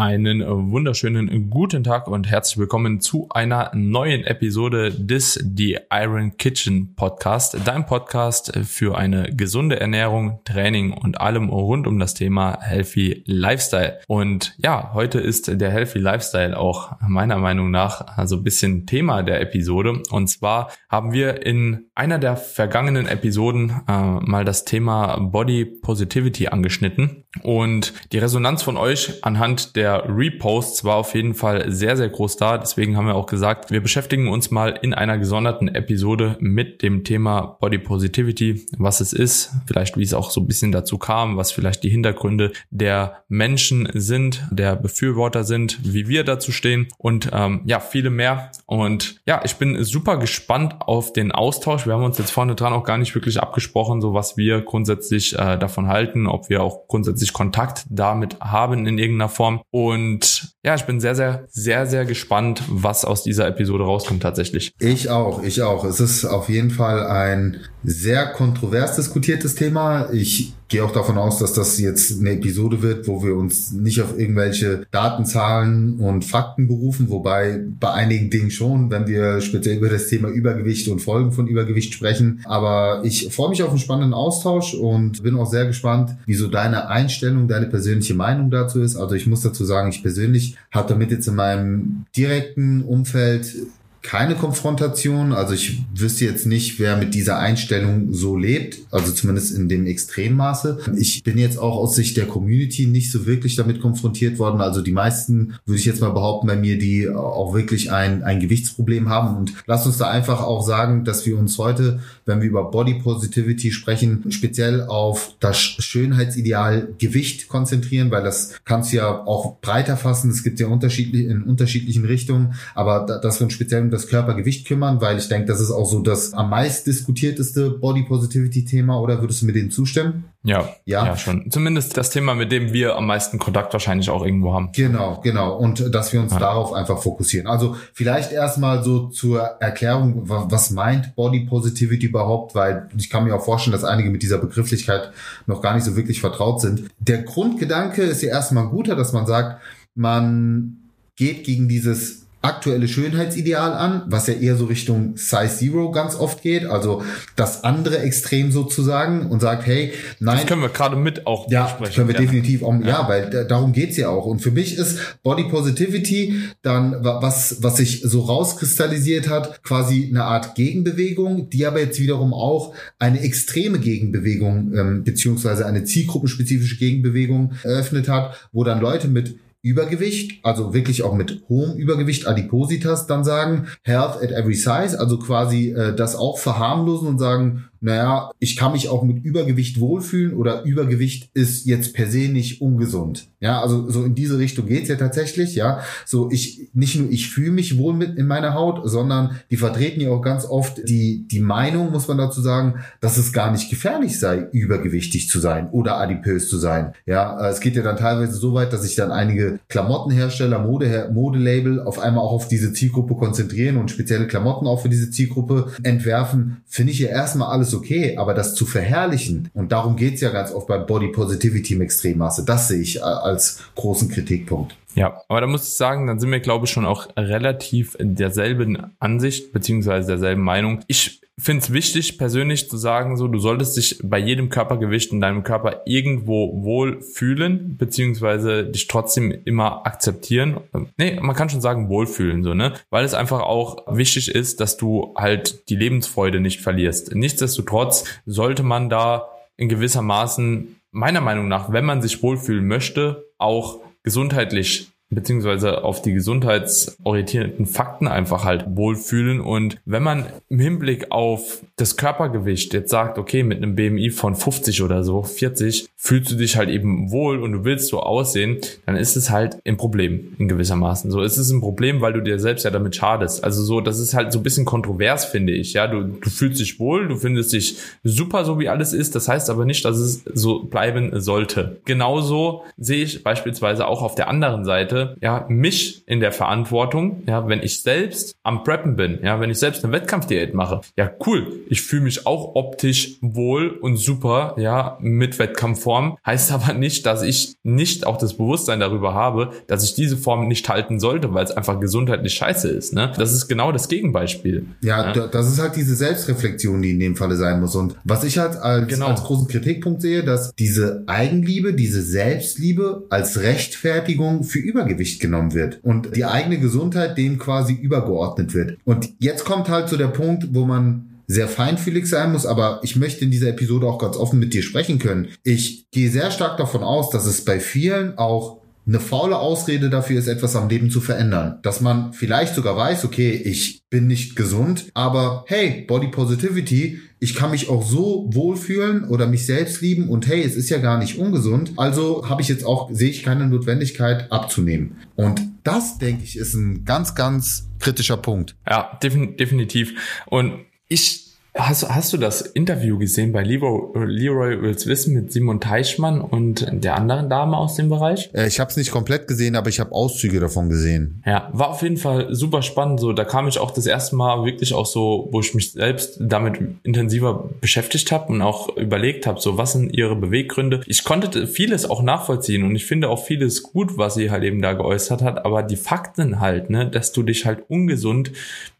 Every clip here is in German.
Einen wunderschönen guten Tag und herzlich willkommen zu einer neuen Episode des The Iron Kitchen Podcast, dein Podcast für eine gesunde Ernährung, Training und allem rund um das Thema Healthy Lifestyle. Und ja, heute ist der Healthy Lifestyle auch meiner Meinung nach also ein bisschen Thema der Episode. Und zwar haben wir in einer der vergangenen Episoden äh, mal das Thema Body Positivity angeschnitten und die Resonanz von euch anhand der der Reposts war auf jeden Fall sehr, sehr groß da. Deswegen haben wir auch gesagt, wir beschäftigen uns mal in einer gesonderten Episode mit dem Thema Body Positivity, was es ist, vielleicht wie es auch so ein bisschen dazu kam, was vielleicht die Hintergründe der Menschen sind, der Befürworter sind, wie wir dazu stehen und ähm, ja, viele mehr. Und ja, ich bin super gespannt auf den Austausch. Wir haben uns jetzt vorne dran auch gar nicht wirklich abgesprochen, so was wir grundsätzlich äh, davon halten, ob wir auch grundsätzlich Kontakt damit haben in irgendeiner Form. Und ja, ich bin sehr, sehr, sehr, sehr gespannt, was aus dieser Episode rauskommt tatsächlich. Ich auch, ich auch. Es ist auf jeden Fall ein sehr kontrovers diskutiertes Thema. Ich gehe auch davon aus, dass das jetzt eine Episode wird, wo wir uns nicht auf irgendwelche Datenzahlen und Fakten berufen, wobei bei einigen Dingen schon, wenn wir speziell über das Thema Übergewicht und Folgen von Übergewicht sprechen. Aber ich freue mich auf einen spannenden Austausch und bin auch sehr gespannt, wieso deine Einstellung, deine persönliche Meinung dazu ist. Also ich muss dazu sagen, ich persönlich habe damit jetzt in meinem direkten Umfeld keine Konfrontation. Also ich wüsste jetzt nicht, wer mit dieser Einstellung so lebt, also zumindest in dem Extremmaße. Ich bin jetzt auch aus Sicht der Community nicht so wirklich damit konfrontiert worden. Also die meisten, würde ich jetzt mal behaupten, bei mir, die auch wirklich ein, ein Gewichtsproblem haben. Und lasst uns da einfach auch sagen, dass wir uns heute, wenn wir über Body Positivity sprechen, speziell auf das Schönheitsideal Gewicht konzentrieren, weil das kannst du ja auch breiter fassen. Es gibt ja unterschiedlich in unterschiedlichen Richtungen, aber dass wir uns das Körpergewicht kümmern, weil ich denke, das ist auch so das am meist diskutierteste Body Positivity Thema, oder würdest du mir dem zustimmen? Ja, ja, ja, schon. Zumindest das Thema, mit dem wir am meisten Kontakt wahrscheinlich auch irgendwo haben. Genau, genau. Und dass wir uns ja. darauf einfach fokussieren. Also vielleicht erstmal so zur Erklärung, was meint Body Positivity überhaupt, weil ich kann mir auch vorstellen, dass einige mit dieser Begrifflichkeit noch gar nicht so wirklich vertraut sind. Der Grundgedanke ist ja erstmal ein guter, dass man sagt, man geht gegen dieses aktuelle Schönheitsideal an, was ja eher so Richtung Size Zero ganz oft geht, also das andere Extrem sozusagen und sagt, hey, nein. Das können wir gerade mit auch ja, sprechen. können wir ja. definitiv auch, ja, ja weil darum geht's ja auch. Und für mich ist Body Positivity dann, was, was sich so rauskristallisiert hat, quasi eine Art Gegenbewegung, die aber jetzt wiederum auch eine extreme Gegenbewegung, ähm, beziehungsweise eine zielgruppenspezifische Gegenbewegung eröffnet hat, wo dann Leute mit Übergewicht, also wirklich auch mit hohem Übergewicht, Adipositas, dann sagen, Health at every size, also quasi äh, das auch verharmlosen und sagen, naja, ich kann mich auch mit Übergewicht wohlfühlen oder Übergewicht ist jetzt per se nicht ungesund. Ja, also so in diese Richtung geht's ja tatsächlich, ja. So ich, nicht nur ich fühle mich wohl mit in meiner Haut, sondern die vertreten ja auch ganz oft die, die Meinung, muss man dazu sagen, dass es gar nicht gefährlich sei, übergewichtig zu sein oder adipös zu sein. Ja, es geht ja dann teilweise so weit, dass sich dann einige Klamottenhersteller, Mode, Modelabel auf einmal auch auf diese Zielgruppe konzentrieren und spezielle Klamotten auch für diese Zielgruppe entwerfen. Finde ich ja erstmal alles alles okay, aber das zu verherrlichen, und darum geht's ja ganz oft bei Body Positivity im Extremmaße, das sehe ich als großen Kritikpunkt. Ja, aber da muss ich sagen, dann sind wir, glaube ich, schon auch relativ derselben Ansicht beziehungsweise derselben Meinung. Ich finde es wichtig, persönlich zu sagen, so, du solltest dich bei jedem Körpergewicht in deinem Körper irgendwo wohl fühlen, beziehungsweise dich trotzdem immer akzeptieren. Nee, man kann schon sagen wohlfühlen, so, ne? Weil es einfach auch wichtig ist, dass du halt die Lebensfreude nicht verlierst. Nichtsdestotrotz sollte man da in gewisser Maßen, meiner Meinung nach, wenn man sich wohlfühlen möchte, auch gesundheitlich beziehungsweise auf die gesundheitsorientierten Fakten einfach halt wohlfühlen. Und wenn man im Hinblick auf das Körpergewicht jetzt sagt, okay, mit einem BMI von 50 oder so, 40, fühlst du dich halt eben wohl und du willst so aussehen, dann ist es halt ein Problem in gewissermaßen. So ist es ein Problem, weil du dir selbst ja damit schadest. Also so, das ist halt so ein bisschen kontrovers, finde ich. Ja, du, du fühlst dich wohl, du findest dich super, so wie alles ist. Das heißt aber nicht, dass es so bleiben sollte. Genauso sehe ich beispielsweise auch auf der anderen Seite, Stelle, ja, mich in der Verantwortung, ja, wenn ich selbst am Preppen bin, ja, wenn ich selbst eine Wettkampfdiät mache, ja, cool, ich fühle mich auch optisch wohl und super, ja, mit Wettkampfform, heißt aber nicht, dass ich nicht auch das Bewusstsein darüber habe, dass ich diese Form nicht halten sollte, weil es einfach gesundheitlich scheiße ist, ne? Das ist genau das Gegenbeispiel. Ja, ja, das ist halt diese Selbstreflexion, die in dem Falle sein muss. Und was ich halt als, genau. als großen Kritikpunkt sehe, dass diese Eigenliebe, diese Selbstliebe als Rechtfertigung für Übergewicht genommen wird und die eigene Gesundheit dem quasi übergeordnet wird. Und jetzt kommt halt so der Punkt, wo man sehr feinfühlig sein muss, aber ich möchte in dieser Episode auch ganz offen mit dir sprechen können. Ich gehe sehr stark davon aus, dass es bei vielen auch eine faule Ausrede dafür ist, etwas am Leben zu verändern. Dass man vielleicht sogar weiß, okay, ich bin nicht gesund, aber hey, Body Positivity, ich kann mich auch so wohlfühlen oder mich selbst lieben und hey, es ist ja gar nicht ungesund. Also habe ich jetzt auch, sehe ich keine Notwendigkeit abzunehmen. Und das, denke ich, ist ein ganz, ganz kritischer Punkt. Ja, definitiv. Und ich Hast, hast du das Interview gesehen bei Leroy, Leroy Wills Wissen mit Simon Teichmann und der anderen Dame aus dem Bereich? Äh, ich habe es nicht komplett gesehen, aber ich habe Auszüge davon gesehen. Ja, war auf jeden Fall super spannend. So, da kam ich auch das erste Mal wirklich auch so, wo ich mich selbst damit intensiver beschäftigt habe und auch überlegt habe, so was sind ihre Beweggründe. Ich konnte vieles auch nachvollziehen und ich finde auch vieles gut, was sie halt eben da geäußert hat, aber die Fakten halt, ne, dass du dich halt ungesund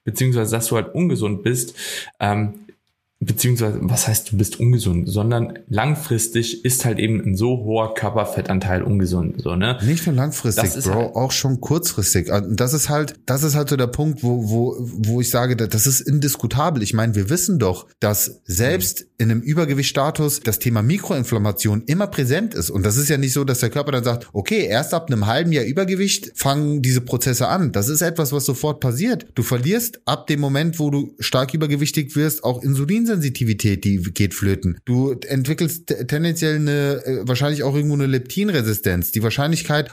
beziehungsweise dass du halt ungesund bist, ähm, beziehungsweise was heißt du bist ungesund, sondern langfristig ist halt eben ein so hoher Körperfettanteil ungesund, so ne? Nicht nur langfristig, Bro, halt auch schon kurzfristig. Das ist halt, das ist halt so der Punkt, wo wo wo ich sage, das ist indiskutabel. Ich meine, wir wissen doch, dass selbst in einem Übergewichtsstatus das Thema Mikroinflammation immer präsent ist und das ist ja nicht so, dass der Körper dann sagt, okay, erst ab einem halben Jahr Übergewicht fangen diese Prozesse an. Das ist etwas, was sofort passiert. Du verlierst ab dem Moment, wo du stark übergewichtig wirst, auch Insulin Insulinsensitivität, die geht flöten. Du entwickelst tendenziell eine, äh, wahrscheinlich auch irgendwo eine Leptinresistenz. Die Wahrscheinlichkeit,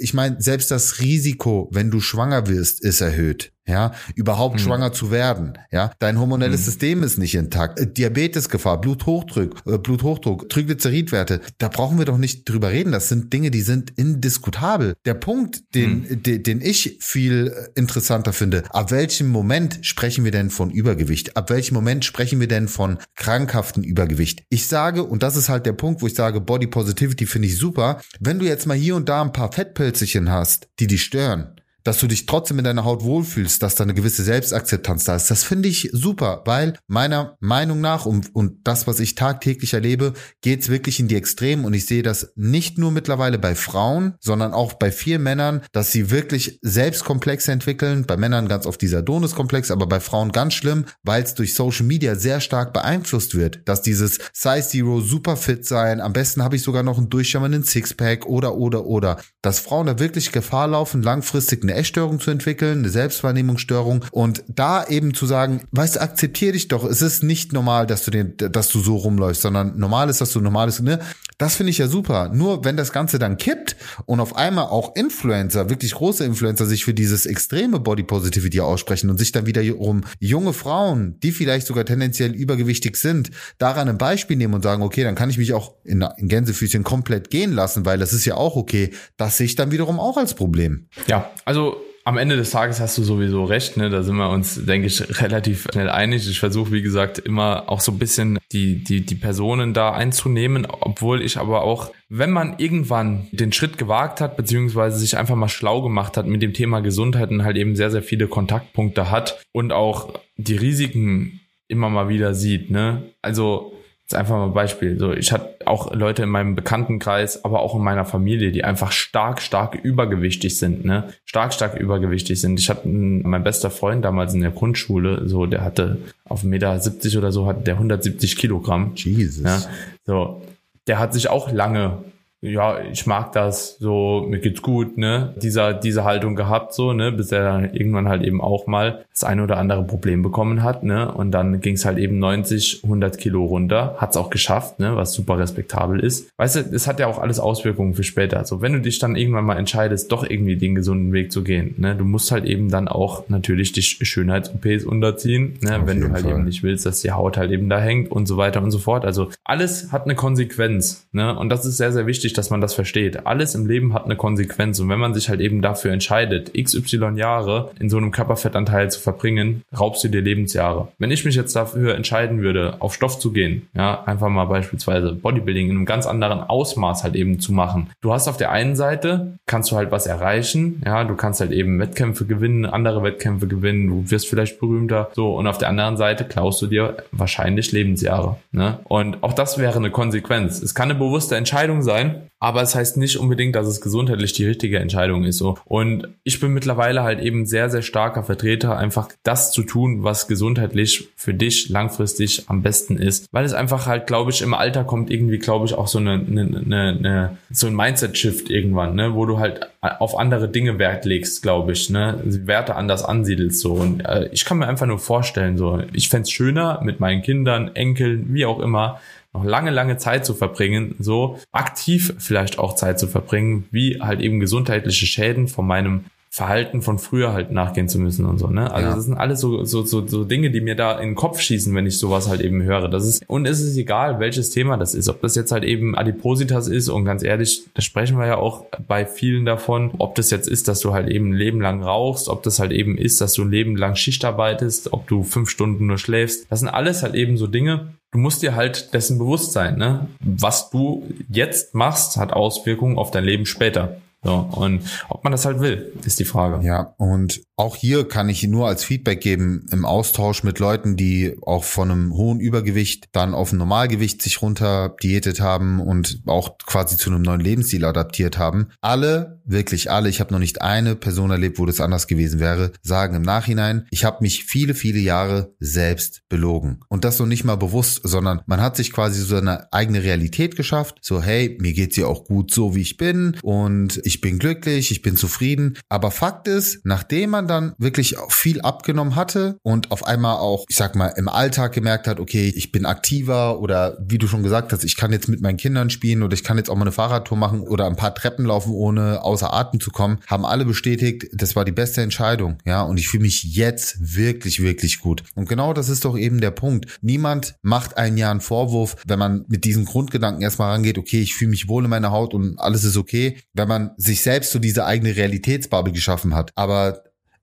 ich meine, selbst das Risiko, wenn du schwanger wirst, ist erhöht ja, überhaupt mhm. schwanger zu werden, ja, dein hormonelles mhm. System ist nicht intakt, äh, Diabetesgefahr, Bluthochdruck, äh, Bluthochdruck, Triglyceridwerte, da brauchen wir doch nicht drüber reden, das sind Dinge, die sind indiskutabel. Der Punkt, den, mhm. den, den ich viel äh, interessanter finde, ab welchem Moment sprechen wir denn von Übergewicht? Ab welchem Moment sprechen wir denn von krankhaften Übergewicht? Ich sage, und das ist halt der Punkt, wo ich sage, Body Positivity finde ich super, wenn du jetzt mal hier und da ein paar Fettpölzchen hast, die dich stören, dass du dich trotzdem in deiner Haut wohlfühlst, dass da eine gewisse Selbstakzeptanz da ist. Das finde ich super, weil meiner Meinung nach und, und das, was ich tagtäglich erlebe, geht's wirklich in die Extremen und ich sehe das nicht nur mittlerweile bei Frauen, sondern auch bei vielen Männern, dass sie wirklich Selbstkomplexe entwickeln. Bei Männern ganz oft dieser Donuskomplex, aber bei Frauen ganz schlimm, weil es durch Social Media sehr stark beeinflusst wird, dass dieses Size Zero super fit sein, am besten habe ich sogar noch einen durchschauenden Sixpack oder oder oder, dass Frauen da wirklich Gefahr laufen, langfristig eine Essstörung zu entwickeln, eine Selbstwahrnehmungsstörung und da eben zu sagen, weißt du, akzeptier dich doch, es ist nicht normal, dass du den, dass du so rumläufst, sondern normal ist, dass du normal ist, ne? Das finde ich ja super. Nur wenn das Ganze dann kippt und auf einmal auch Influencer, wirklich große Influencer sich für dieses extreme Body Positivity aussprechen und sich dann wiederum junge Frauen, die vielleicht sogar tendenziell übergewichtig sind, daran ein Beispiel nehmen und sagen, okay, dann kann ich mich auch in, in Gänsefüßchen komplett gehen lassen, weil das ist ja auch okay. Das sehe ich dann wiederum auch als Problem. Ja, also am Ende des Tages hast du sowieso recht, ne? Da sind wir uns, denke ich, relativ schnell einig. Ich versuche, wie gesagt, immer auch so ein bisschen die, die, die Personen da einzunehmen, obwohl ich aber auch, wenn man irgendwann den Schritt gewagt hat, beziehungsweise sich einfach mal schlau gemacht hat mit dem Thema Gesundheit und halt eben sehr, sehr viele Kontaktpunkte hat und auch die Risiken immer mal wieder sieht, ne? Also Jetzt einfach mal ein Beispiel. So, ich hatte auch Leute in meinem Bekanntenkreis, aber auch in meiner Familie, die einfach stark, stark übergewichtig sind, ne? Stark, stark übergewichtig sind. Ich hatte mein bester Freund damals in der Grundschule, so, der hatte auf 1,70 Meter oder so, hat der 170 Kilogramm. Jesus. Ja, so, der hat sich auch lange ja, ich mag das, so, mir geht's gut, ne, dieser, diese Haltung gehabt, so, ne, bis er dann irgendwann halt eben auch mal das eine oder andere Problem bekommen hat, ne, und dann ging's halt eben 90, 100 Kilo runter, hat's auch geschafft, ne, was super respektabel ist. Weißt du, es hat ja auch alles Auswirkungen für später, so, wenn du dich dann irgendwann mal entscheidest, doch irgendwie den gesunden Weg zu gehen, ne, du musst halt eben dann auch natürlich die Schönheits-OPs unterziehen, ne, Auf wenn du halt Fall. eben nicht willst, dass die Haut halt eben da hängt und so weiter und so fort, also alles hat eine Konsequenz, ne, und das ist sehr, sehr wichtig, dass man das versteht. Alles im Leben hat eine Konsequenz und wenn man sich halt eben dafür entscheidet, XY Jahre in so einem Körperfettanteil zu verbringen, raubst du dir Lebensjahre. Wenn ich mich jetzt dafür entscheiden würde, auf Stoff zu gehen, ja, einfach mal beispielsweise Bodybuilding in einem ganz anderen Ausmaß halt eben zu machen. Du hast auf der einen Seite, kannst du halt was erreichen, ja, du kannst halt eben Wettkämpfe gewinnen, andere Wettkämpfe gewinnen, du wirst vielleicht berühmter, so, und auf der anderen Seite klaust du dir wahrscheinlich Lebensjahre, ne? Und auch das wäre eine Konsequenz. Es kann eine bewusste Entscheidung sein, aber es heißt nicht unbedingt, dass es gesundheitlich die richtige Entscheidung ist so. Und ich bin mittlerweile halt eben sehr, sehr starker Vertreter, einfach das zu tun, was gesundheitlich für dich langfristig am besten ist. Weil es einfach halt, glaube ich, im Alter kommt irgendwie, glaube ich, auch so eine, eine, eine, eine so ein Mindset-Shift irgendwann, ne, wo du halt auf andere Dinge Wert legst, glaube ich, ne, Werte anders ansiedelst so. Und äh, ich kann mir einfach nur vorstellen, so, ich fände schöner mit meinen Kindern, Enkeln, wie auch immer, noch lange, lange Zeit zu verbringen, so aktiv vielleicht auch Zeit zu verbringen, wie halt eben gesundheitliche Schäden von meinem Verhalten von früher halt nachgehen zu müssen und so, ne? Also ja. das sind alles so, so, so, so Dinge, die mir da in den Kopf schießen, wenn ich sowas halt eben höre. Das ist, und es ist egal, welches Thema das ist. Ob das jetzt halt eben Adipositas ist und ganz ehrlich, da sprechen wir ja auch bei vielen davon, ob das jetzt ist, dass du halt eben ein Leben lang rauchst, ob das halt eben ist, dass du ein Leben lang Schicht arbeitest, ob du fünf Stunden nur schläfst. Das sind alles halt eben so Dinge, du musst dir halt dessen bewusst sein, ne? Was du jetzt machst, hat Auswirkungen auf dein Leben später. So, und ob man das halt will, ist die Frage. Ja, und auch hier kann ich nur als Feedback geben im Austausch mit Leuten, die auch von einem hohen Übergewicht dann auf ein Normalgewicht sich runter diätet haben und auch quasi zu einem neuen Lebensstil adaptiert haben. Alle, wirklich alle, ich habe noch nicht eine Person erlebt, wo das anders gewesen wäre, sagen im Nachhinein, ich habe mich viele, viele Jahre selbst belogen. Und das so nicht mal bewusst, sondern man hat sich quasi so eine eigene Realität geschafft. So, hey, mir geht's ja auch gut so, wie ich bin und ich bin glücklich, ich bin zufrieden. Aber Fakt ist, nachdem man dann wirklich viel abgenommen hatte und auf einmal auch, ich sag mal, im Alltag gemerkt hat, okay, ich bin aktiver oder wie du schon gesagt hast, ich kann jetzt mit meinen Kindern spielen oder ich kann jetzt auch mal eine Fahrradtour machen oder ein paar Treppen laufen, ohne außer Atem zu kommen, haben alle bestätigt, das war die beste Entscheidung, ja, und ich fühle mich jetzt wirklich, wirklich gut. Und genau das ist doch eben der Punkt. Niemand macht einen Jahr einen Vorwurf, wenn man mit diesen Grundgedanken erstmal rangeht, okay, ich fühle mich wohl in meiner Haut und alles ist okay, wenn man sich selbst so diese eigene Realitätsbubble geschaffen hat. Aber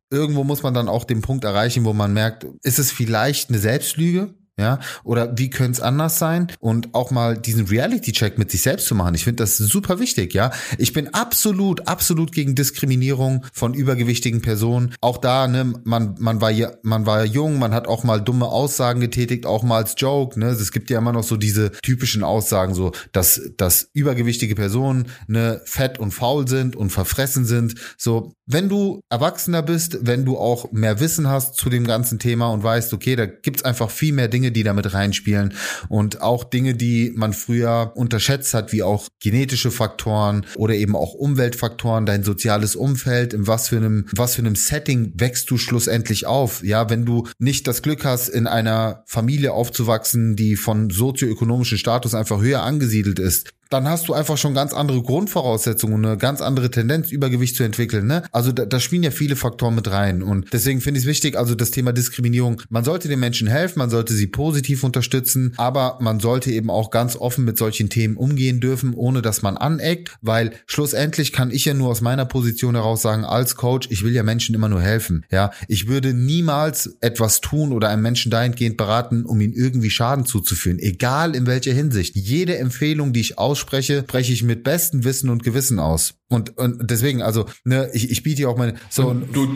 irgendwo muss man dann auch den Punkt erreichen, wo man merkt, ist es vielleicht eine Selbstlüge? Ja, oder wie könnte es anders sein? Und auch mal diesen Reality-Check mit sich selbst zu machen. Ich finde das super wichtig, ja. Ich bin absolut, absolut gegen Diskriminierung von übergewichtigen Personen. Auch da, ne, man, man war ja, man war jung, man hat auch mal dumme Aussagen getätigt, auch mal als Joke, ne. Es gibt ja immer noch so diese typischen Aussagen, so, dass, dass übergewichtige Personen, ne, fett und faul sind und verfressen sind. So, wenn du erwachsener bist, wenn du auch mehr Wissen hast zu dem ganzen Thema und weißt, okay, da gibt's einfach viel mehr Dinge, die damit reinspielen und auch Dinge, die man früher unterschätzt hat, wie auch genetische Faktoren oder eben auch Umweltfaktoren, dein soziales Umfeld, in was für einem, was für einem Setting wächst du schlussendlich auf? Ja, wenn du nicht das Glück hast, in einer Familie aufzuwachsen, die von sozioökonomischen Status einfach höher angesiedelt ist, dann hast du einfach schon ganz andere Grundvoraussetzungen, eine ganz andere Tendenz, Übergewicht zu entwickeln. Ne? Also da, da spielen ja viele Faktoren mit rein. Und deswegen finde ich es wichtig, also das Thema Diskriminierung, man sollte den Menschen helfen, man sollte sie positiv unterstützen, aber man sollte eben auch ganz offen mit solchen Themen umgehen dürfen, ohne dass man aneckt, weil schlussendlich kann ich ja nur aus meiner Position heraus sagen, als Coach, ich will ja Menschen immer nur helfen. Ja, ich würde niemals etwas tun oder einem Menschen dahingehend beraten, um ihn irgendwie Schaden zuzuführen, egal in welcher Hinsicht. Jede Empfehlung, die ich aus ausspreche, spreche ich mit bestem Wissen und Gewissen aus. Und, und deswegen, also, ne, ich, ich biete ja auch meine, so, und du,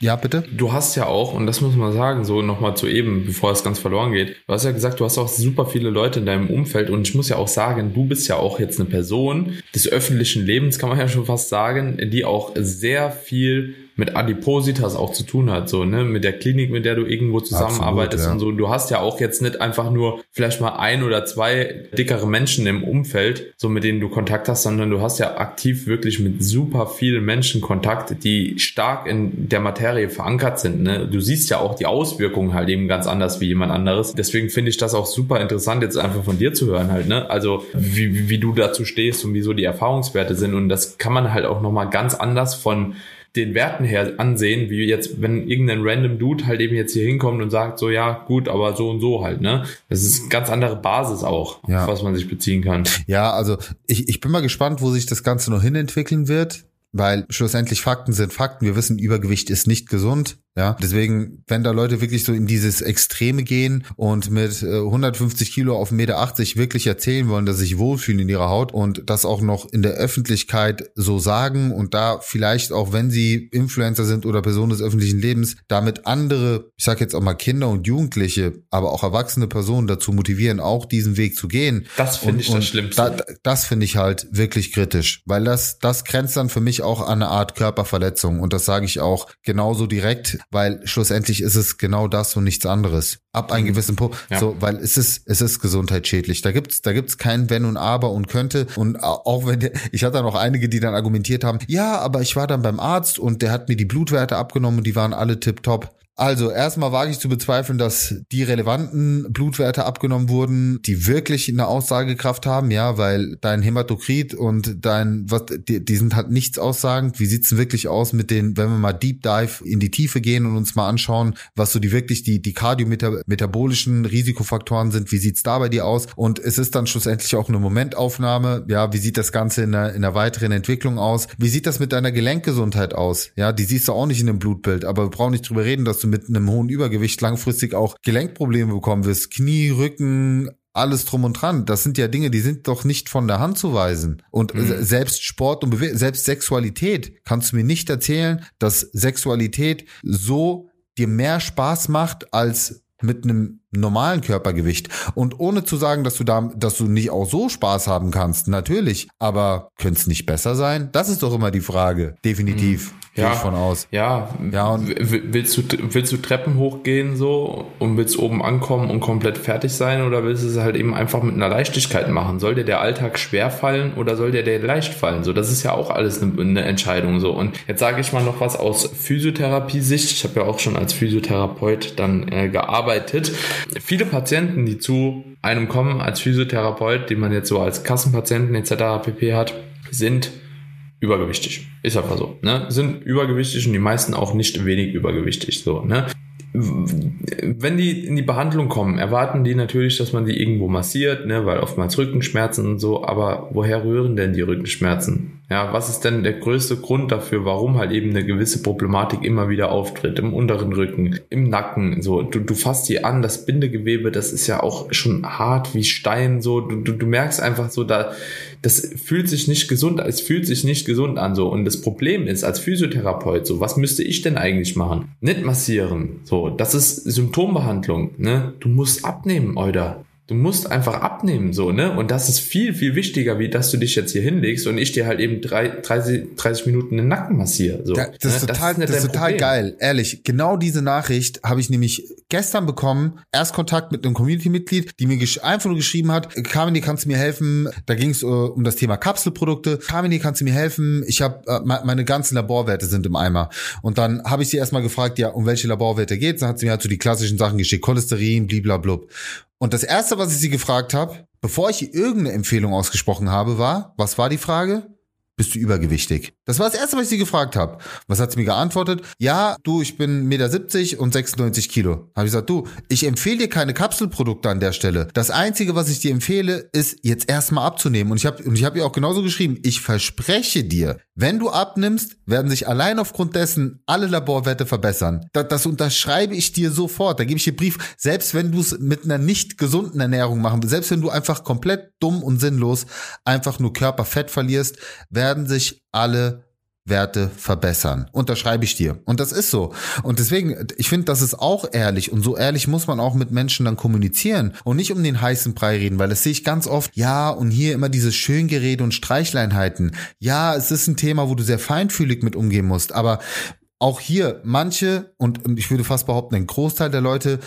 ja, bitte? Du hast ja auch, und das muss man sagen, so nochmal zu eben, bevor es ganz verloren geht, du hast ja gesagt, du hast auch super viele Leute in deinem Umfeld und ich muss ja auch sagen, du bist ja auch jetzt eine Person des öffentlichen Lebens, kann man ja schon fast sagen, die auch sehr viel mit Adipositas auch zu tun hat, so, ne, mit der Klinik, mit der du irgendwo zusammenarbeitest Absolut, ja. und so. Du hast ja auch jetzt nicht einfach nur vielleicht mal ein oder zwei dickere Menschen im Umfeld, so mit denen du Kontakt hast, sondern du hast ja aktiv wirklich mit super vielen Menschen Kontakt, die stark in der Materie Materie verankert sind. Ne? Du siehst ja auch die Auswirkungen halt eben ganz anders wie jemand anderes. Deswegen finde ich das auch super interessant, jetzt einfach von dir zu hören halt. Ne? Also wie, wie du dazu stehst und wieso die Erfahrungswerte sind. Und das kann man halt auch nochmal ganz anders von den Werten her ansehen, wie jetzt, wenn irgendein random Dude halt eben jetzt hier hinkommt und sagt, so ja, gut, aber so und so halt, ne? Das ist eine ganz andere Basis auch, ja. auf was man sich beziehen kann. Ja, also ich, ich bin mal gespannt, wo sich das Ganze noch hinentwickeln wird weil schlussendlich Fakten sind Fakten. Wir wissen, Übergewicht ist nicht gesund. Ja, deswegen, wenn da Leute wirklich so in dieses Extreme gehen und mit 150 äh, Kilo auf 1,80 Meter wirklich erzählen wollen, dass sie sich wohlfühlen in ihrer Haut und das auch noch in der Öffentlichkeit so sagen und da vielleicht auch, wenn sie Influencer sind oder Personen des öffentlichen Lebens, damit andere, ich sage jetzt auch mal Kinder und Jugendliche, aber auch erwachsene Personen dazu motivieren, auch diesen Weg zu gehen. Das finde ich das Schlimmste. Da, das finde ich halt wirklich kritisch, weil das, das grenzt dann für mich auch an eine Art Körperverletzung und das sage ich auch genauso direkt weil schlussendlich ist es genau das und nichts anderes. Ab einem mhm. gewissen Punkt, ja. so, weil es ist, es ist gesundheitsschädlich. Da gibt's, da gibt's kein Wenn und Aber und könnte. Und auch wenn, der, ich hatte noch einige, die dann argumentiert haben, ja, aber ich war dann beim Arzt und der hat mir die Blutwerte abgenommen und die waren alle tipptopp. Also erstmal wage ich zu bezweifeln, dass die relevanten Blutwerte abgenommen wurden, die wirklich eine Aussagekraft haben, ja, weil dein Hämatokrit und dein, was, die, die sind halt nichts aussagend. Wie sieht's denn wirklich aus mit den, wenn wir mal Deep Dive in die Tiefe gehen und uns mal anschauen, was so die wirklich die, die kardiometabolischen Risikofaktoren sind, wie sieht's da bei dir aus? Und es ist dann schlussendlich auch eine Momentaufnahme, ja, wie sieht das Ganze in der, in der weiteren Entwicklung aus? Wie sieht das mit deiner Gelenkgesundheit aus? Ja, die siehst du auch nicht in dem Blutbild, aber wir brauchen nicht drüber reden, dass du mit einem hohen Übergewicht langfristig auch Gelenkprobleme bekommen wirst. Knie, Rücken, alles drum und dran. Das sind ja Dinge, die sind doch nicht von der Hand zu weisen. Und mhm. selbst Sport und Bewe selbst Sexualität kannst du mir nicht erzählen, dass Sexualität so dir mehr Spaß macht als mit einem normalen Körpergewicht und ohne zu sagen, dass du da, dass du nicht auch so Spaß haben kannst, natürlich, aber könnte es nicht besser sein? Das ist doch immer die Frage, definitiv. Mhm ja, ich von aus. Ja, ja und willst du willst du Treppen hochgehen so und willst oben ankommen und komplett fertig sein oder willst du es halt eben einfach mit einer Leichtigkeit machen? Soll dir der Alltag schwer fallen oder soll der dir leicht fallen? So, das ist ja auch alles eine, eine Entscheidung so. Und jetzt sage ich mal noch was aus Physiotherapie-Sicht. Ich habe ja auch schon als Physiotherapeut dann äh, gearbeitet. Viele Patienten, die zu einem kommen als Physiotherapeut, die man jetzt so als Kassenpatienten etc. pp hat, sind übergewichtig. Ist einfach so. Ne? Sind übergewichtig und die meisten auch nicht wenig übergewichtig. So, ne? Wenn die in die Behandlung kommen, erwarten die natürlich, dass man die irgendwo massiert, ne, weil oftmals Rückenschmerzen und so, aber woher rühren denn die Rückenschmerzen? Ja, was ist denn der größte Grund dafür, warum halt eben eine gewisse Problematik immer wieder auftritt? Im unteren Rücken, im Nacken, so. Du, du fasst die an, das Bindegewebe, das ist ja auch schon hart wie Stein, so. Du, du, du merkst einfach so, da, das fühlt sich nicht gesund, es fühlt sich nicht gesund an, so. Und das Problem ist, als Physiotherapeut, so, was müsste ich denn eigentlich machen? Nicht massieren, so. Das ist Symptombehandlung, ne? Du musst abnehmen, oder? Du musst einfach abnehmen, so, ne? Und das ist viel, viel wichtiger, wie dass du dich jetzt hier hinlegst und ich dir halt eben drei, 30, 30 Minuten den Nacken massiere. So, ja, das, ist ne? total, das ist, das ist total geil. Ehrlich, genau diese Nachricht habe ich nämlich gestern bekommen. Erst Kontakt mit einem Community-Mitglied, die mir einfach nur geschrieben hat, Carmini, kannst du mir helfen? Da ging es uh, um das Thema Kapselprodukte. Carmini, kannst du mir helfen? Ich habe uh, meine ganzen Laborwerte sind im Eimer. Und dann habe ich sie erstmal gefragt, ja, um welche Laborwerte geht's? Dann hat sie mir halt so die klassischen Sachen geschickt, Cholesterin, bliblablub. Und das erste, was ich sie gefragt habe, bevor ich irgendeine Empfehlung ausgesprochen habe, war, was war die Frage? Bist du übergewichtig? Das war das erste, was ich sie gefragt habe. Was hat sie mir geantwortet? Ja, du, ich bin 1,70 Meter und 96 Kilo. Habe ich gesagt, du, ich empfehle dir keine Kapselprodukte an der Stelle. Das Einzige, was ich dir empfehle, ist jetzt erstmal abzunehmen. Und ich habe und ich habe ihr auch genauso geschrieben, ich verspreche dir, wenn du abnimmst, werden sich allein aufgrund dessen alle Laborwerte verbessern. Das, das unterschreibe ich dir sofort. Da gebe ich dir Brief, selbst wenn du es mit einer nicht gesunden Ernährung machen willst, selbst wenn du einfach komplett dumm und sinnlos einfach nur Körperfett verlierst, werden sich alle Werte verbessern. Unterschreibe ich dir. Und das ist so. Und deswegen, ich finde, das ist auch ehrlich. Und so ehrlich muss man auch mit Menschen dann kommunizieren und nicht um den heißen Brei reden, weil das sehe ich ganz oft. Ja, und hier immer dieses Schöngerede und Streichleinheiten. Ja, es ist ein Thema, wo du sehr feinfühlig mit umgehen musst. Aber auch hier manche und ich würde fast behaupten, ein Großteil der Leute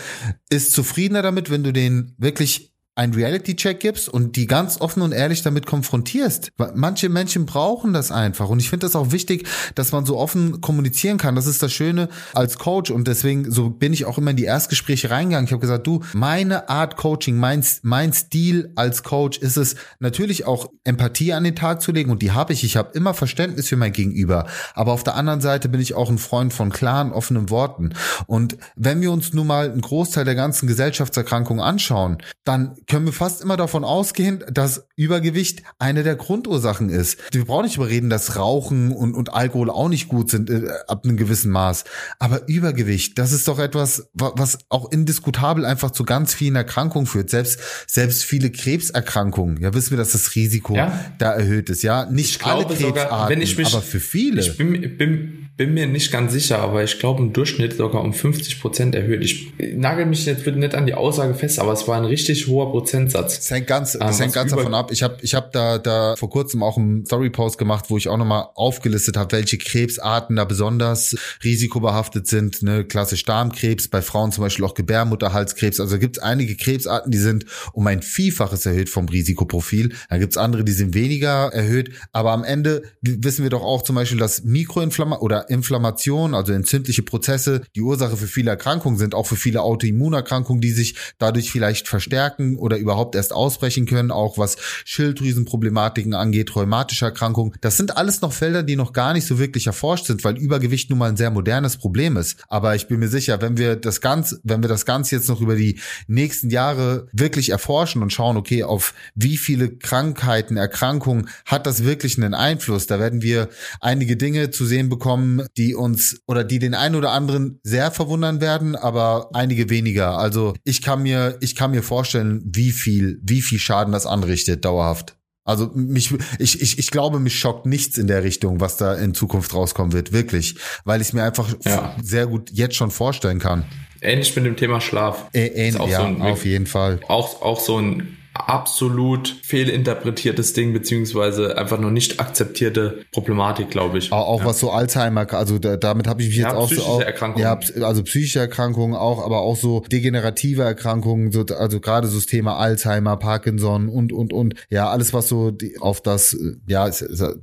ist zufriedener damit, wenn du den wirklich einen Reality-Check gibst und die ganz offen und ehrlich damit konfrontierst. Manche Menschen brauchen das einfach und ich finde das auch wichtig, dass man so offen kommunizieren kann. Das ist das Schöne als Coach und deswegen so bin ich auch immer in die Erstgespräche reingegangen. Ich habe gesagt, du, meine Art Coaching, mein, mein Stil als Coach ist es natürlich auch Empathie an den Tag zu legen und die habe ich. Ich habe immer Verständnis für mein Gegenüber, aber auf der anderen Seite bin ich auch ein Freund von klaren, offenen Worten. Und wenn wir uns nun mal einen Großteil der ganzen Gesellschaftserkrankungen anschauen, dann können wir fast immer davon ausgehen, dass Übergewicht eine der Grundursachen ist. Wir brauchen nicht überreden, dass Rauchen und, und Alkohol auch nicht gut sind äh, ab einem gewissen Maß. Aber Übergewicht, das ist doch etwas, was auch indiskutabel einfach zu ganz vielen Erkrankungen führt. Selbst, selbst viele Krebserkrankungen, ja, wissen wir, dass das Risiko ja. da erhöht ist. Ja, nicht alle Krebsarten, sogar, ich mich, aber für viele. Ich bin, bin, bin mir nicht ganz sicher, aber ich glaube im Durchschnitt sogar um 50 Prozent erhöht. Ich nagel mich jetzt nicht an die Aussage fest, aber es war ein richtig hoher Prozentsatz. Das hängt ganz, das ähm, hängt ganz davon ab. Ich habe ich hab da, da vor kurzem auch einen Story-Post gemacht, wo ich auch nochmal aufgelistet habe, welche Krebsarten da besonders risikobehaftet sind. Ne? Klassisch Darmkrebs, bei Frauen zum Beispiel auch Gebärmutterhalskrebs. Also gibt es einige Krebsarten, die sind um ein Vielfaches erhöht vom Risikoprofil. Dann gibt es andere, die sind weniger erhöht. Aber am Ende wissen wir doch auch zum Beispiel, dass Mikroinflammation oder Inflammation, also entzündliche Prozesse, die Ursache für viele Erkrankungen sind, auch für viele Autoimmunerkrankungen, die sich dadurch vielleicht verstärken oder überhaupt erst ausbrechen können, auch was Schilddrüsenproblematiken angeht, rheumatische Erkrankungen. Das sind alles noch Felder, die noch gar nicht so wirklich erforscht sind, weil Übergewicht nun mal ein sehr modernes Problem ist. Aber ich bin mir sicher, wenn wir das Ganze, wenn wir das Ganze jetzt noch über die nächsten Jahre wirklich erforschen und schauen, okay, auf wie viele Krankheiten, Erkrankungen hat das wirklich einen Einfluss, da werden wir einige Dinge zu sehen bekommen, die uns oder die den einen oder anderen sehr verwundern werden, aber einige weniger. Also ich kann mir, ich kann mir vorstellen, wie viel, wie viel Schaden das anrichtet dauerhaft. Also mich, ich, ich, ich glaube, mich schockt nichts in der Richtung, was da in Zukunft rauskommen wird, wirklich, weil ich es mir einfach ja. sehr gut jetzt schon vorstellen kann. Ähnlich mit dem Thema Schlaf. Äh, ähnlich, ja, so ein, auf jeden Fall. Auch, auch so ein absolut fehlinterpretiertes Ding, beziehungsweise einfach noch nicht akzeptierte Problematik, glaube ich. Auch, auch ja. was so Alzheimer, also da, damit habe ich mich ja, jetzt auch so auch, Erkrankungen. ja, also psychische Erkrankungen auch, aber auch so degenerative Erkrankungen, so, also gerade so das Thema Alzheimer, Parkinson und und und ja, alles was so die, auf das ja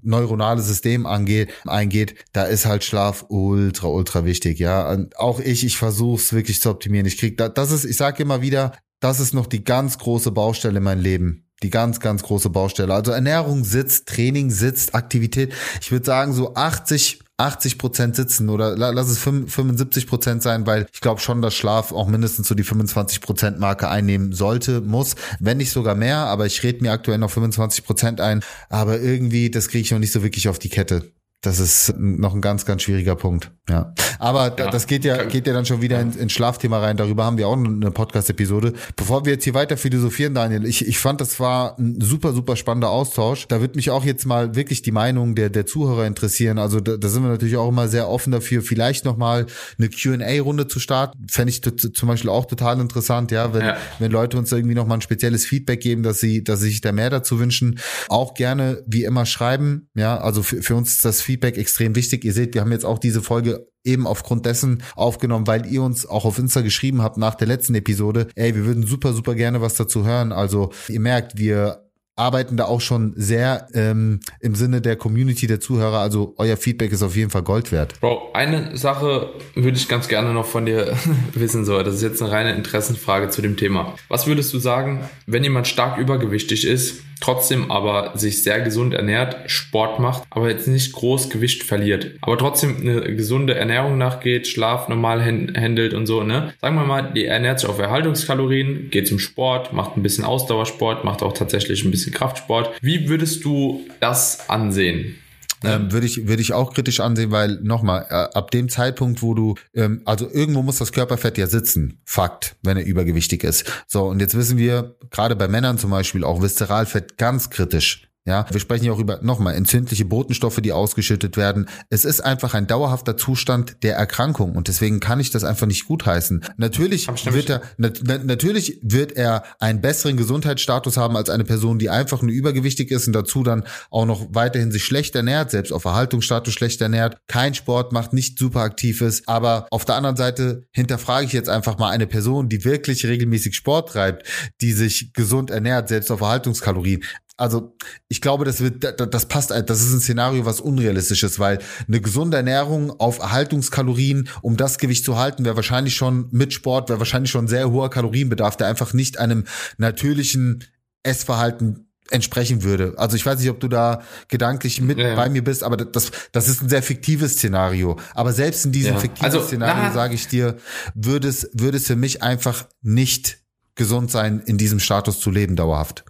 neuronale System angeht, eingeht, da ist halt Schlaf ultra ultra wichtig, ja. Und auch ich, ich versuche es wirklich zu optimieren. Ich krieg da, das ist, ich sage immer wieder, das ist noch die ganz große Baustelle in meinem Leben. Die ganz, ganz große Baustelle. Also Ernährung sitzt, Training sitzt, Aktivität. Ich würde sagen, so 80, 80 Prozent sitzen oder lass es 75 Prozent sein, weil ich glaube schon, dass Schlaf auch mindestens so die 25 Prozent Marke einnehmen sollte, muss, wenn nicht sogar mehr. Aber ich rede mir aktuell noch 25 Prozent ein. Aber irgendwie, das kriege ich noch nicht so wirklich auf die Kette. Das ist noch ein ganz, ganz schwieriger Punkt. Ja. Aber ja. das geht ja, geht ja dann schon wieder ins, ins Schlafthema rein. Darüber haben wir auch eine Podcast-Episode. Bevor wir jetzt hier weiter philosophieren, Daniel, ich, ich fand, das war ein super, super spannender Austausch. Da wird mich auch jetzt mal wirklich die Meinung der, der Zuhörer interessieren. Also da, da sind wir natürlich auch immer sehr offen dafür, vielleicht nochmal eine Q&A-Runde zu starten. Fände ich zum Beispiel auch total interessant, ja, wenn, ja. wenn Leute uns irgendwie nochmal ein spezielles Feedback geben, dass sie, dass sie sich da mehr dazu wünschen. Auch gerne, wie immer, schreiben. Ja, also für, für uns ist das Feedback extrem wichtig. Ihr seht, wir haben jetzt auch diese Folge eben aufgrund dessen aufgenommen, weil ihr uns auch auf Insta geschrieben habt nach der letzten Episode. Ey, wir würden super, super gerne was dazu hören. Also ihr merkt, wir arbeiten da auch schon sehr ähm, im Sinne der Community der Zuhörer. Also euer Feedback ist auf jeden Fall Gold wert. Bro, eine Sache würde ich ganz gerne noch von dir wissen soll. Das ist jetzt eine reine Interessenfrage zu dem Thema. Was würdest du sagen, wenn jemand stark übergewichtig ist, trotzdem aber sich sehr gesund ernährt, Sport macht, aber jetzt nicht groß Gewicht verliert, aber trotzdem eine gesunde Ernährung nachgeht, Schlaf normal handelt und so, ne? Sagen wir mal, die ernährt sich auf Erhaltungskalorien, geht zum Sport, macht ein bisschen Ausdauersport, macht auch tatsächlich ein bisschen Kraftsport. Wie würdest du das ansehen? Ähm, würde ich würde ich auch kritisch ansehen, weil nochmal äh, ab dem Zeitpunkt, wo du ähm, also irgendwo muss das Körperfett ja sitzen, Fakt, wenn er übergewichtig ist. So und jetzt wissen wir gerade bei Männern zum Beispiel auch Viszeralfett ganz kritisch Ja, wir sprechen ja auch über nochmal entzündliche Botenstoffe, die ausgeschüttet werden. Es ist einfach ein dauerhafter Zustand der Erkrankung und deswegen kann ich das einfach nicht gutheißen. Natürlich wird er na, natürlich wird er einen besseren Gesundheitsstatus haben als eine Person, die einfach nur übergewichtig ist und dazu dann auch noch weiterhin sich schlecht ernährt, selbst auf Erhaltungsstatus schlecht ernährt, kein Sport macht, nicht super aktiv ist. Aber auf der anderen Seite hinterfrage ich jetzt einfach mal eine Person, die wirklich regelmäßig Sport treibt, die sich gesund ernährt, selbst auf Erhaltungskalorien also ich glaube, das wird, das passt, das ist ein Szenario, was unrealistisch ist, weil eine gesunde Ernährung auf Erhaltungskalorien, um das Gewicht zu halten, wäre wahrscheinlich schon mit Sport, wäre wahrscheinlich schon sehr hoher Kalorienbedarf, der einfach nicht einem natürlichen Essverhalten entsprechen würde. Also ich weiß nicht, ob du da gedanklich mit ja, ja. bei mir bist, aber das, das ist ein sehr fiktives Szenario. Aber selbst in diesem ja. fiktiven also, Szenario, sage ich dir, würde es, würde es für mich einfach nicht gesund sein, in diesem Status zu leben dauerhaft.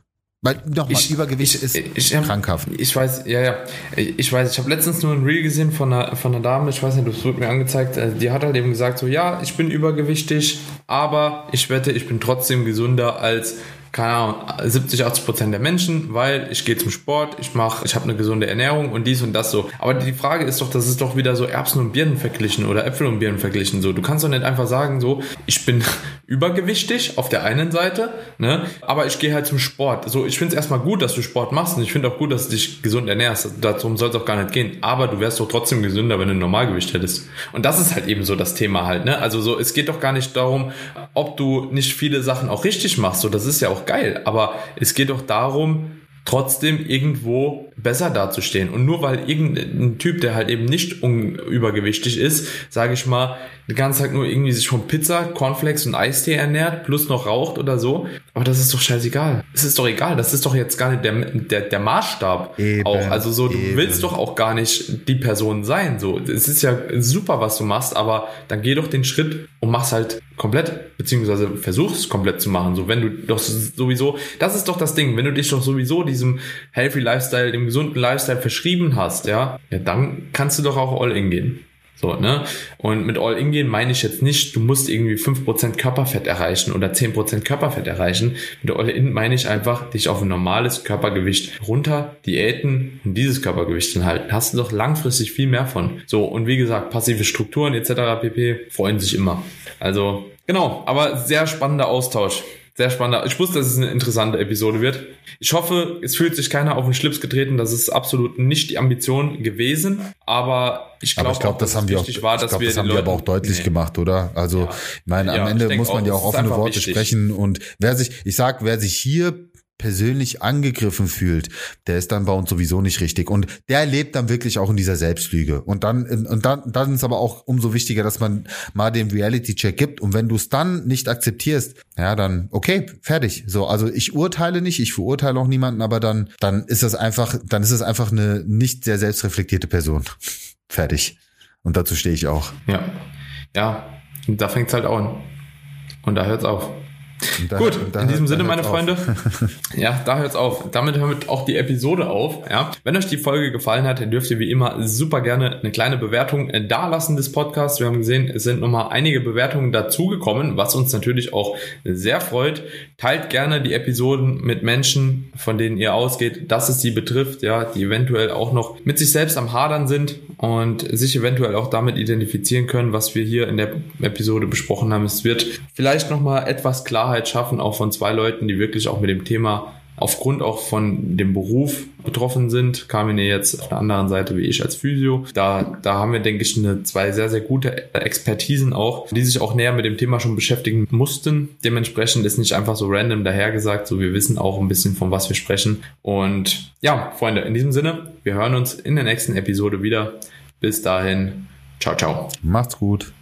Weil nochmal, Übergewicht ist ich, krankhaft. Ich weiß, ja, ja. Ich weiß, ich habe letztens nur ein Reel gesehen von einer, von einer Dame, ich weiß nicht, das wurde mir angezeigt, äh, die hat halt eben gesagt, so ja, ich bin übergewichtig, aber ich wette, ich bin trotzdem gesünder als keine Ahnung, 70, 80 Prozent der Menschen, weil ich gehe zum Sport, ich mache, ich habe eine gesunde Ernährung und dies und das so. Aber die Frage ist doch, das ist doch wieder so Erbsen und Birnen verglichen oder Äpfel und Birnen verglichen so. Du kannst doch nicht einfach sagen so, ich bin übergewichtig auf der einen Seite, ne, aber ich gehe halt zum Sport. So, ich finde es erstmal gut, dass du Sport machst und ich finde auch gut, dass du dich gesund ernährst. Darum soll es auch gar nicht gehen. Aber du wärst doch trotzdem gesünder, wenn du Normalgewicht hättest. Und das ist halt eben so das Thema halt, ne? Also so, es geht doch gar nicht darum, ob du nicht viele Sachen auch richtig machst. So, das ist ja auch geil. Aber es geht doch darum, trotzdem irgendwo besser dazustehen. Und nur weil irgendein Typ, der halt eben nicht übergewichtig ist, sage ich mal, den ganzen Tag nur irgendwie sich von Pizza, Cornflakes und Eistee ernährt, plus noch raucht oder so. Aber das ist doch scheißegal. Es ist doch egal. Das ist doch jetzt gar nicht der, der, der Maßstab eben, auch. Also so, du eben. willst doch auch gar nicht die Person sein. So, es ist ja super, was du machst, aber dann geh doch den Schritt und mach's halt komplett, beziehungsweise versuch's komplett zu machen. So, wenn du doch sowieso, das ist doch das Ding, wenn du dich doch sowieso diesem Healthy Lifestyle, dem gesunden Lifestyle verschrieben hast, ja, ja, dann kannst du doch auch all in gehen. So, ne? Und mit All-In gehen meine ich jetzt nicht, du musst irgendwie 5% Körperfett erreichen oder 10% Körperfett erreichen. Mit All-In meine ich einfach, dich auf ein normales Körpergewicht runter, Diäten und dieses Körpergewicht dann halten. Hast du doch langfristig viel mehr von. So, und wie gesagt, passive Strukturen etc. pp. freuen sich immer. Also, genau, aber sehr spannender Austausch. Sehr spannend. Ich wusste, dass es eine interessante Episode wird. Ich hoffe, es fühlt sich keiner auf den Schlips getreten. Das ist absolut nicht die Ambition gewesen. Aber ich glaube, glaub, das haben wir auch, war, ich glaub, das haben wir aber auch deutlich nee. gemacht, oder? Also, ja. ich meine, am ja, Ende muss man auch, ja auch offene Worte wichtig. sprechen. Und wer sich, ich sag, wer sich hier persönlich angegriffen fühlt, der ist dann bei uns sowieso nicht richtig. Und der lebt dann wirklich auch in dieser Selbstlüge. Und dann, und dann, dann ist aber auch umso wichtiger, dass man mal den Reality-Check gibt. Und wenn du es dann nicht akzeptierst, ja, dann okay, fertig. So, also ich urteile nicht, ich verurteile auch niemanden, aber dann, dann ist das einfach, dann ist es einfach eine nicht sehr selbstreflektierte Person. fertig. Und dazu stehe ich auch. Ja. Ja. Und da fängt es halt an. Und da hört es auf. Da, Gut, in diesem Sinne, meine Freunde, ja, da hört's auf. Damit hört auch die Episode auf. Ja. Wenn euch die Folge gefallen hat, dann dürft ihr wie immer super gerne eine kleine Bewertung dalassen des Podcasts. Wir haben gesehen, es sind nochmal einige Bewertungen dazugekommen, was uns natürlich auch sehr freut. Teilt gerne die Episoden mit Menschen, von denen ihr ausgeht, dass es sie betrifft, ja, die eventuell auch noch mit sich selbst am Hadern sind und sich eventuell auch damit identifizieren können, was wir hier in der Episode besprochen haben. Es wird vielleicht nochmal etwas Klarheit schaffen, auch von zwei Leuten, die wirklich auch mit dem Thema aufgrund auch von dem Beruf betroffen sind, kamen wir jetzt auf der anderen Seite wie ich als Physio. Da, da haben wir, denke ich, eine, zwei sehr, sehr gute Expertisen auch, die sich auch näher mit dem Thema schon beschäftigen mussten. Dementsprechend ist nicht einfach so random dahergesagt, so wir wissen auch ein bisschen, von was wir sprechen. Und ja, Freunde, in diesem Sinne, wir hören uns in der nächsten Episode wieder. Bis dahin, ciao, ciao. Macht's gut.